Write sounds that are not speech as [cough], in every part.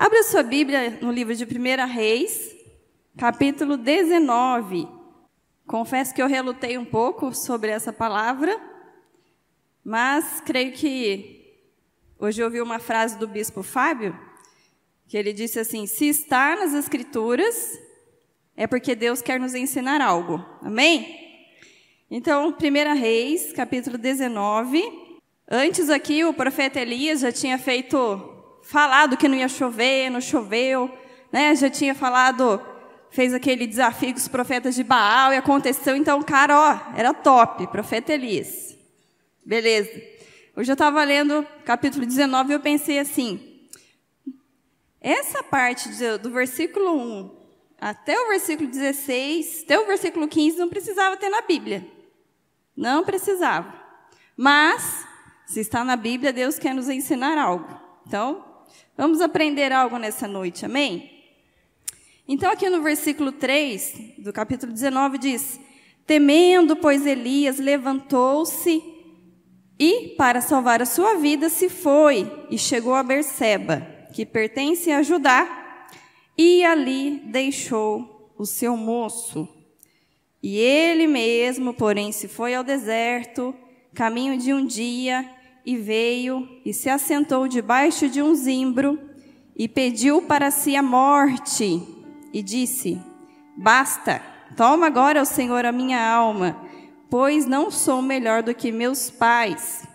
Abra sua Bíblia no livro de 1 Reis, capítulo 19. Confesso que eu relutei um pouco sobre essa palavra, mas creio que hoje eu ouvi uma frase do bispo Fábio, que ele disse assim: Se está nas Escrituras, é porque Deus quer nos ensinar algo. Amém? Então, 1 Reis, capítulo 19. Antes aqui, o profeta Elias já tinha feito falado que não ia chover, não choveu, né? Já tinha falado, fez aquele desafio com os profetas de Baal e aconteceu. Então, cara, ó, era top, profeta Elias. Beleza. Hoje eu estava lendo capítulo 19 e eu pensei assim, essa parte do, do versículo 1 até o versículo 16, até o versículo 15 não precisava ter na Bíblia. Não precisava. Mas, se está na Bíblia, Deus quer nos ensinar algo. Então, Vamos aprender algo nessa noite, amém? Então, aqui no versículo 3 do capítulo 19 diz: Temendo, pois Elias levantou-se e, para salvar a sua vida, se foi e chegou a Berseba, que pertence a Judá, e ali deixou o seu moço. E ele mesmo, porém, se foi ao deserto, caminho de um dia, e veio e se assentou debaixo de um zimbro e pediu para si a morte e disse: Basta, toma agora, o Senhor, a minha alma, pois não sou melhor do que meus pais.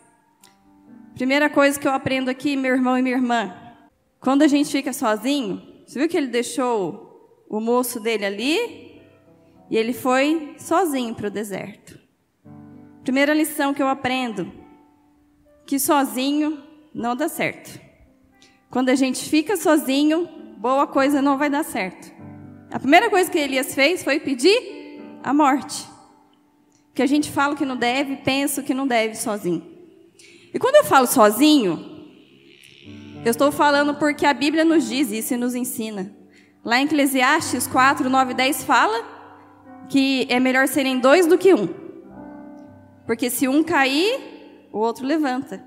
Primeira coisa que eu aprendo aqui, meu irmão e minha irmã, quando a gente fica sozinho, você viu que ele deixou o moço dele ali e ele foi sozinho para o deserto. Primeira lição que eu aprendo, que sozinho não dá certo. Quando a gente fica sozinho, boa coisa não vai dar certo. A primeira coisa que Elias fez foi pedir a morte. Que a gente fala que não deve, pensa que não deve sozinho. E quando eu falo sozinho, eu estou falando porque a Bíblia nos diz isso e nos ensina. Lá em Eclesiastes 4, 9 e 10 fala que é melhor serem dois do que um. Porque se um cair, o outro levanta.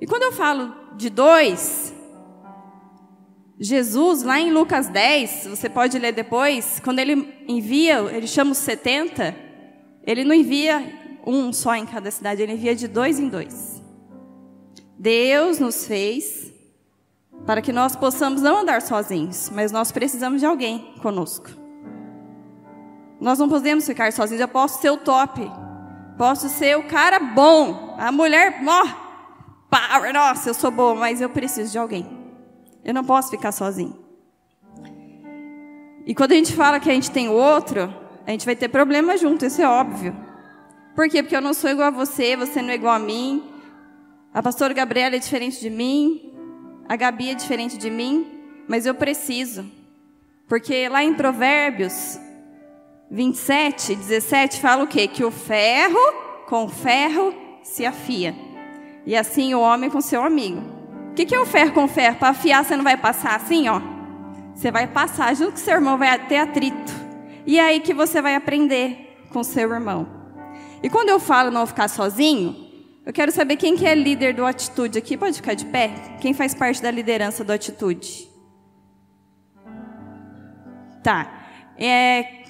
E quando eu falo de dois, Jesus, lá em Lucas 10, você pode ler depois, quando ele envia, ele chama os 70, ele não envia um só em cada cidade, ele envia de dois em dois. Deus nos fez para que nós possamos não andar sozinhos, mas nós precisamos de alguém conosco. Nós não podemos ficar sozinhos. Eu posso ser o top, Posso ser o cara bom, a mulher, ó, power, nossa, eu sou boa, mas eu preciso de alguém. Eu não posso ficar sozinho. E quando a gente fala que a gente tem outro, a gente vai ter problema junto, isso é óbvio. Por quê? Porque eu não sou igual a você, você não é igual a mim. A pastora Gabriela é diferente de mim, a Gabi é diferente de mim, mas eu preciso. Porque lá em Provérbios, 27, 17 fala o quê? Que o ferro com ferro se afia. E assim o homem com seu amigo. O que, que é o ferro com ferro? Para afiar, você não vai passar assim, ó. Você vai passar, junto com seu irmão vai ter atrito. E é aí que você vai aprender com seu irmão. E quando eu falo não ficar sozinho, eu quero saber quem que é líder do Atitude aqui. Pode ficar de pé? Quem faz parte da liderança do Atitude? Tá. É,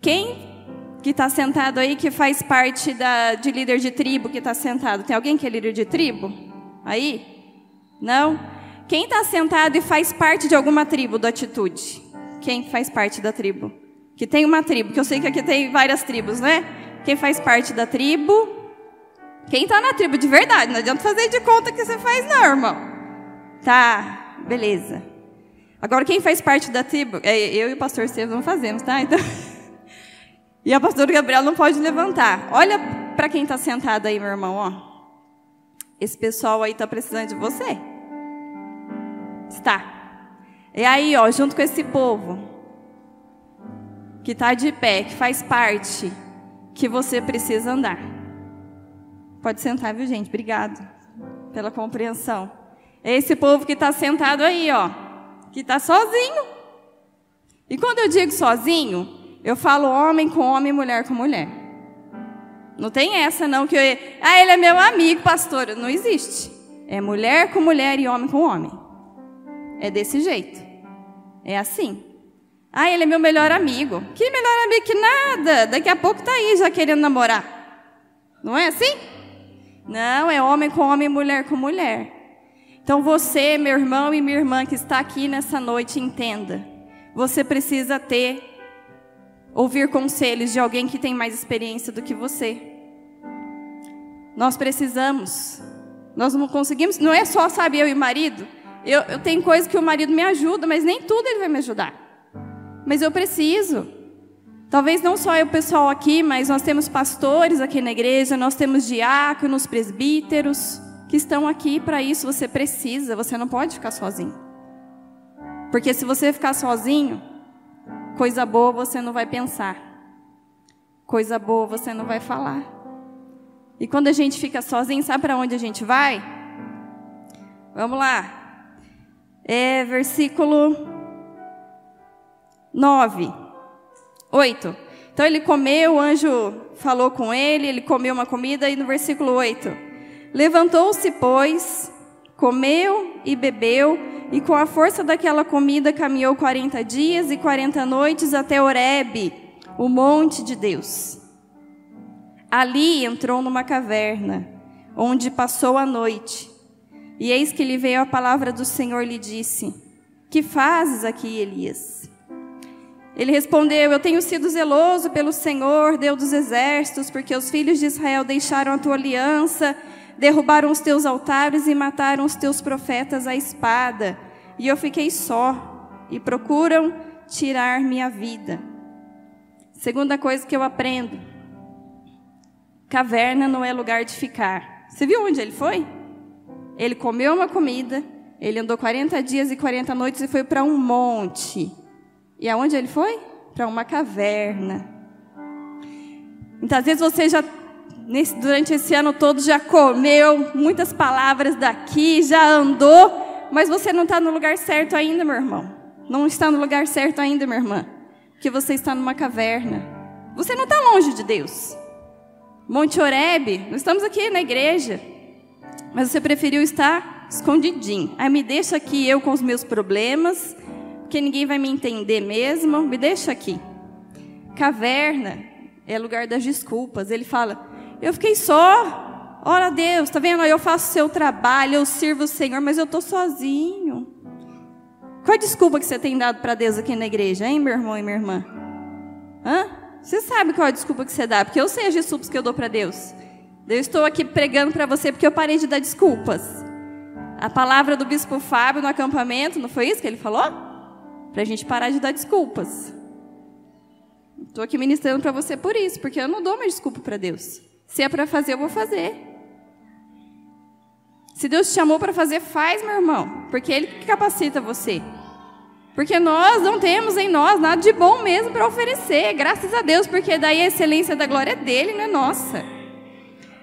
quem que está sentado aí que faz parte da, de líder de tribo que está sentado? Tem alguém que é líder de tribo? Aí? Não? Quem está sentado e faz parte de alguma tribo do Atitude? Quem faz parte da tribo? Que tem uma tribo, que eu sei que aqui tem várias tribos, né? Quem faz parte da tribo? Quem está na tribo de verdade? Não adianta fazer de conta que você faz, não, irmão. Tá, beleza. Agora, quem faz parte da tribo? É, eu e o pastor Estevam não fazemos, tá? Então. [laughs] E a pastora Gabriela não pode levantar. Olha para quem está sentado aí, meu irmão, ó. Esse pessoal aí está precisando de você. Está. E aí, ó, junto com esse povo que está de pé, que faz parte, que você precisa andar. Pode sentar, viu, gente? Obrigado pela compreensão. É esse povo que está sentado aí, ó, que está sozinho. E quando eu digo sozinho, eu falo homem com homem, mulher com mulher. Não tem essa não que eu, ah, ele é meu amigo, pastor. Não existe. É mulher com mulher e homem com homem. É desse jeito. É assim. Ah, ele é meu melhor amigo. Que melhor amigo que nada. Daqui a pouco tá aí já querendo namorar. Não é assim? Não, é homem com homem, mulher com mulher. Então você, meu irmão e minha irmã que está aqui nessa noite, entenda. Você precisa ter ouvir conselhos de alguém que tem mais experiência do que você. Nós precisamos. Nós não conseguimos. Não é só, sabe, eu e o marido. Eu, eu tenho coisas que o marido me ajuda, mas nem tudo ele vai me ajudar. Mas eu preciso. Talvez não só o pessoal aqui, mas nós temos pastores aqui na igreja, nós temos diáconos, presbíteros que estão aqui para isso. Você precisa, você não pode ficar sozinho. Porque se você ficar sozinho, coisa boa você não vai pensar, coisa boa você não vai falar. E quando a gente fica sozinho, sabe para onde a gente vai? Vamos lá. É versículo 9. 8. Então ele comeu, o anjo falou com ele, ele comeu uma comida, e no versículo 8: Levantou-se, pois, comeu e bebeu, e com a força daquela comida caminhou 40 dias e 40 noites até Horebe, o monte de Deus. Ali entrou numa caverna, onde passou a noite. E eis que lhe veio a palavra do Senhor e lhe disse: Que fazes aqui, Elias? Ele respondeu: Eu tenho sido zeloso pelo Senhor, Deus dos exércitos, porque os filhos de Israel deixaram a tua aliança, derrubaram os teus altares e mataram os teus profetas à espada. E eu fiquei só, e procuram tirar minha vida. Segunda coisa que eu aprendo: caverna não é lugar de ficar. Você viu onde ele foi? Ele comeu uma comida, ele andou 40 dias e 40 noites e foi para um monte. E aonde ele foi? Para uma caverna. Então, vezes você já, nesse, durante esse ano todo, já comeu muitas palavras daqui, já andou, mas você não está no lugar certo ainda, meu irmão. Não está no lugar certo ainda, minha irmã. Porque você está numa caverna. Você não está longe de Deus. Monte Oreb, nós estamos aqui na igreja. Mas você preferiu estar escondidinho. Aí me deixa aqui eu com os meus problemas, porque ninguém vai me entender mesmo. Me deixa aqui. Caverna é lugar das desculpas. Ele fala: Eu fiquei só. Ora Deus, tá vendo? Eu faço o seu trabalho, eu sirvo o Senhor, mas eu tô sozinho. Qual a desculpa que você tem dado para Deus aqui na igreja, hein, meu irmão e minha irmã? Hã? Você sabe qual a desculpa que você dá? Porque eu sei as desculpas que eu dou para Deus. Eu estou aqui pregando para você porque eu parei de dar desculpas. A palavra do bispo Fábio no acampamento, não foi isso que ele falou? Para a gente parar de dar desculpas. Estou aqui ministrando para você por isso, porque eu não dou mais desculpa para Deus. Se é para fazer, eu vou fazer. Se Deus te chamou para fazer, faz, meu irmão, porque Ele que capacita você. Porque nós não temos em nós nada de bom mesmo para oferecer, graças a Deus, porque daí a excelência da glória é dele, não é nossa.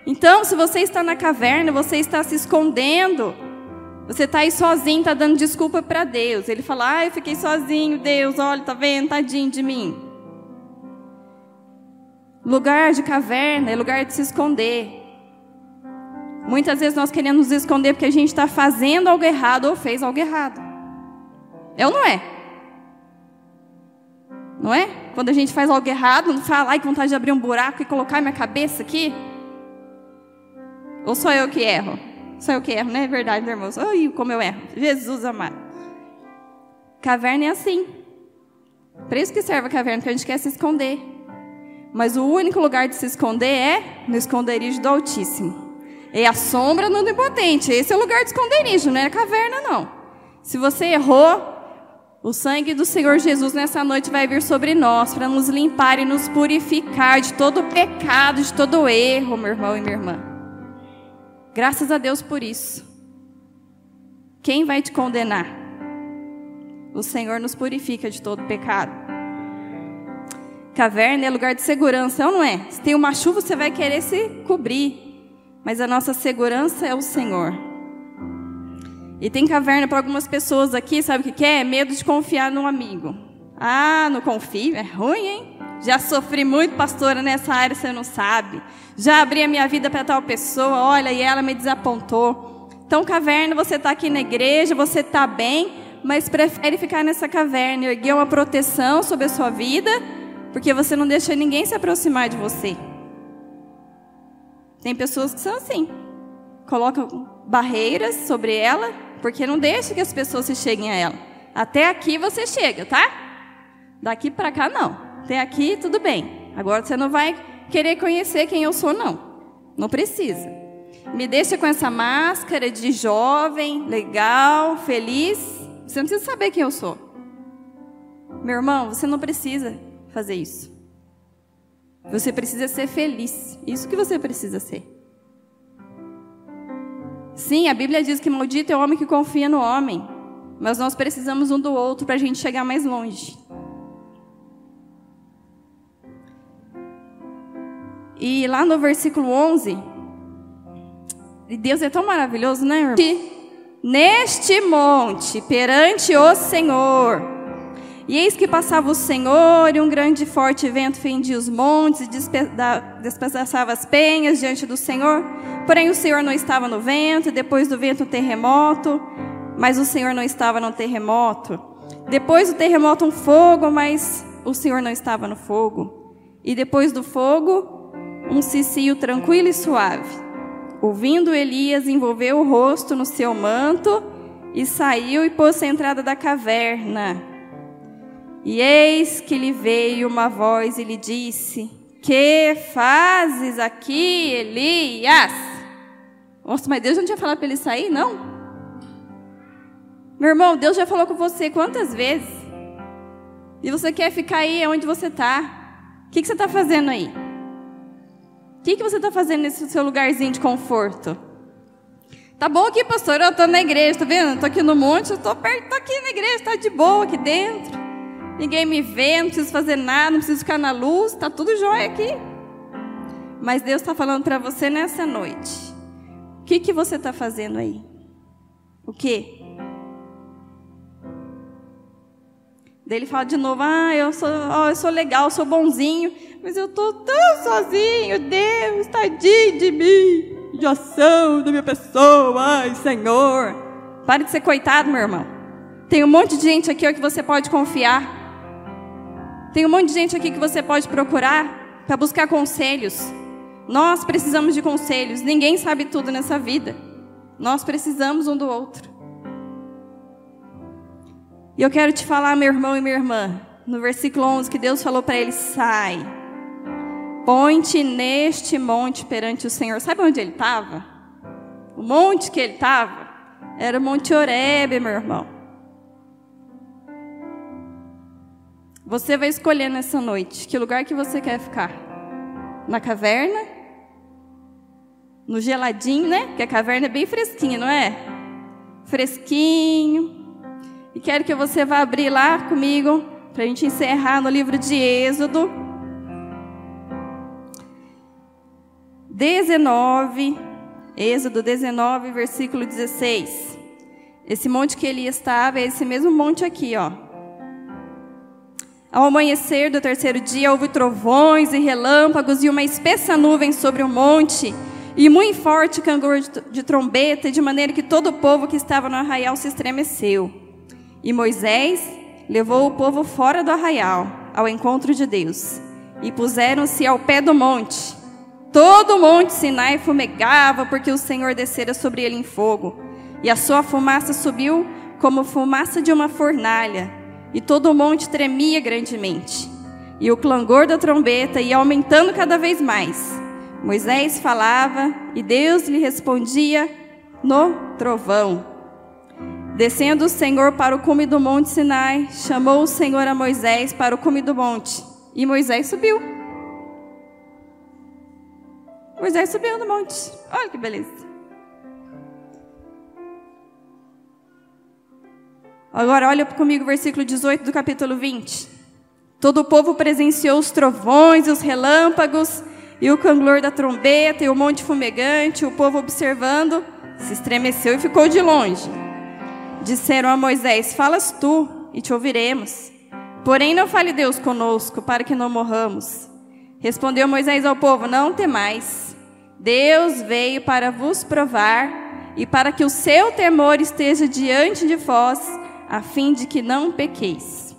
Então, se você está na caverna, você está se escondendo, você está aí sozinho, está dando desculpa para Deus. Ele fala, ah, eu fiquei sozinho, Deus, olha, tá vendo, tadinho de mim. Lugar de caverna é lugar de se esconder. Muitas vezes nós queremos nos esconder porque a gente está fazendo algo errado ou fez algo errado. É ou não é? Não é? Quando a gente faz algo errado, não fala, ai, que vontade de abrir um buraco e colocar minha cabeça aqui. Ou sou eu que erro? Sou eu que erro, não é verdade, meu irmão? Ai, como eu erro. Jesus amado. Caverna é assim. Para isso que serve a caverna, porque a gente quer se esconder. Mas o único lugar de se esconder é no esconderijo do Altíssimo. É a sombra no impotente. Esse é o lugar de esconderijo, não é caverna, não. Se você errou, o sangue do Senhor Jesus nessa noite vai vir sobre nós para nos limpar e nos purificar de todo pecado, de todo erro, meu irmão e minha irmã. Graças a Deus por isso. Quem vai te condenar? O Senhor nos purifica de todo pecado. Caverna é lugar de segurança, não é? Se tem uma chuva, você vai querer se cobrir. Mas a nossa segurança é o Senhor. E tem caverna para algumas pessoas aqui, sabe o que é? Medo de confiar num amigo. Ah, não confio? É ruim, hein? Já sofri muito, pastora, nessa área, você não sabe. Já abri a minha vida para tal pessoa, olha, e ela me desapontou. Então, caverna, você está aqui na igreja, você está bem, mas prefere ficar nessa caverna, erguer uma proteção sobre a sua vida, porque você não deixa ninguém se aproximar de você. Tem pessoas que são assim, colocam barreiras sobre ela, porque não deixa que as pessoas se cheguem a ela. Até aqui você chega, tá? Daqui para cá não. Até aqui tudo bem. Agora você não vai querer conhecer quem eu sou, não. Não precisa. Me deixa com essa máscara de jovem, legal, feliz. Você não precisa saber quem eu sou. Meu irmão, você não precisa fazer isso. Você precisa ser feliz. Isso que você precisa ser. Sim, a Bíblia diz que maldito é o homem que confia no homem. Mas nós precisamos um do outro para a gente chegar mais longe. E lá no versículo 11, Deus é tão maravilhoso, né, irmão? Neste monte, perante o Senhor. E eis que passava o Senhor, e um grande e forte vento fendia os montes e despedaçava as penhas diante do Senhor. Porém, o Senhor não estava no vento, e depois do vento, um terremoto. Mas o Senhor não estava no terremoto. Depois do terremoto, um fogo, mas o Senhor não estava no fogo. E depois do fogo, um cicio tranquilo e suave. Ouvindo Elias, envolveu o rosto no seu manto e saiu e pôs-se à entrada da caverna. E eis que lhe veio uma voz e lhe disse: Que fazes aqui, Elias? Nossa, mas Deus não tinha falado para ele sair, não? Meu irmão, Deus já falou com você quantas vezes? E você quer ficar aí onde você está? O que, que você está fazendo aí? O que, que você está fazendo nesse seu lugarzinho de conforto? Tá bom aqui, pastor, eu estou na igreja, tá vendo? Estou aqui no monte, estou perto, estou aqui na igreja, está de boa aqui dentro. Ninguém me vê, não preciso fazer nada, não preciso ficar na luz, está tudo jóia aqui. Mas Deus está falando para você nessa noite. O que, que você está fazendo aí? O quê? Daí ele fala de novo: Ah, eu sou, oh, eu sou legal, eu sou bonzinho, mas eu estou tão sozinho, Deus, tadinho de mim, de ação da minha pessoa, ai, Senhor. Pare de ser coitado, meu irmão. Tem um monte de gente aqui ó, que você pode confiar. Tem um monte de gente aqui que você pode procurar para buscar conselhos. Nós precisamos de conselhos. Ninguém sabe tudo nessa vida. Nós precisamos um do outro. E eu quero te falar, meu irmão e minha irmã, no versículo 11, que Deus falou para ele: sai, põe-te neste monte perante o Senhor. Sabe onde ele estava? O monte que ele estava era o Monte Oreb, meu irmão. Você vai escolher nessa noite que lugar que você quer ficar. Na caverna? No geladinho, né? Porque a caverna é bem fresquinha, não é? Fresquinho, e quero que você vá abrir lá comigo, para a gente encerrar no livro de Êxodo. 19, Êxodo 19, versículo 16. Esse monte que ele estava é esse mesmo monte aqui, ó. Ao amanhecer do terceiro dia, houve trovões e relâmpagos e uma espessa nuvem sobre o monte e muito forte cangor de trombeta, de maneira que todo o povo que estava no arraial se estremeceu. E Moisés levou o povo fora do arraial, ao encontro de Deus, e puseram-se ao pé do monte. Todo o monte Sinai fumegava, porque o Senhor descera sobre ele em fogo, e a sua fumaça subiu como fumaça de uma fornalha, e todo o monte tremia grandemente. E o clangor da trombeta ia aumentando cada vez mais. Moisés falava, e Deus lhe respondia no trovão. Descendo o Senhor para o cume do monte Sinai, chamou o Senhor a Moisés para o cume do monte. E Moisés subiu. Moisés subiu no monte. Olha que beleza. Agora olha comigo o versículo 18 do capítulo 20. Todo o povo presenciou os trovões os relâmpagos e o canglor da trombeta e o monte fumegante, o povo observando, se estremeceu e ficou de longe. Disseram a Moisés: Falas tu e te ouviremos. Porém, não fale Deus conosco, para que não morramos. Respondeu Moisés ao povo: Não temais. Deus veio para vos provar e para que o seu temor esteja diante de vós, a fim de que não pequeis.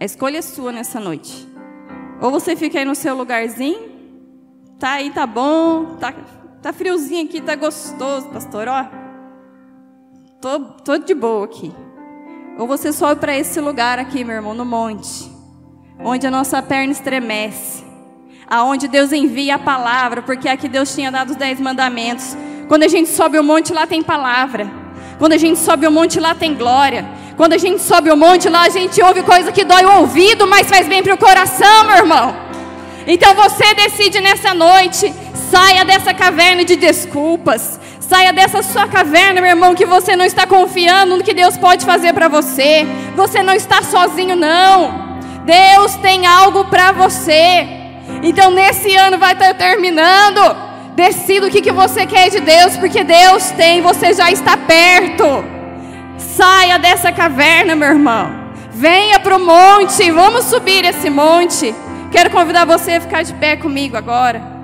A escolha é sua nessa noite. Ou você fica aí no seu lugarzinho, tá aí, tá bom, tá, tá friozinho aqui, tá gostoso, pastor, ó. Tô, tô de boa aqui. Ou você sobe para esse lugar aqui, meu irmão, no monte, onde a nossa perna estremece, aonde Deus envia a palavra, porque aqui Deus tinha dado os dez mandamentos. Quando a gente sobe o monte, lá tem palavra. Quando a gente sobe o monte, lá tem glória. Quando a gente sobe o monte, lá a gente ouve coisa que dói o ouvido, mas faz bem para o coração, meu irmão. Então você decide nessa noite, saia dessa caverna de desculpas. Saia dessa sua caverna, meu irmão, que você não está confiando no que Deus pode fazer para você. Você não está sozinho, não. Deus tem algo para você. Então, nesse ano vai estar terminando. Decida o que, que você quer de Deus, porque Deus tem, você já está perto. Saia dessa caverna, meu irmão. Venha para o monte, vamos subir esse monte. Quero convidar você a ficar de pé comigo agora.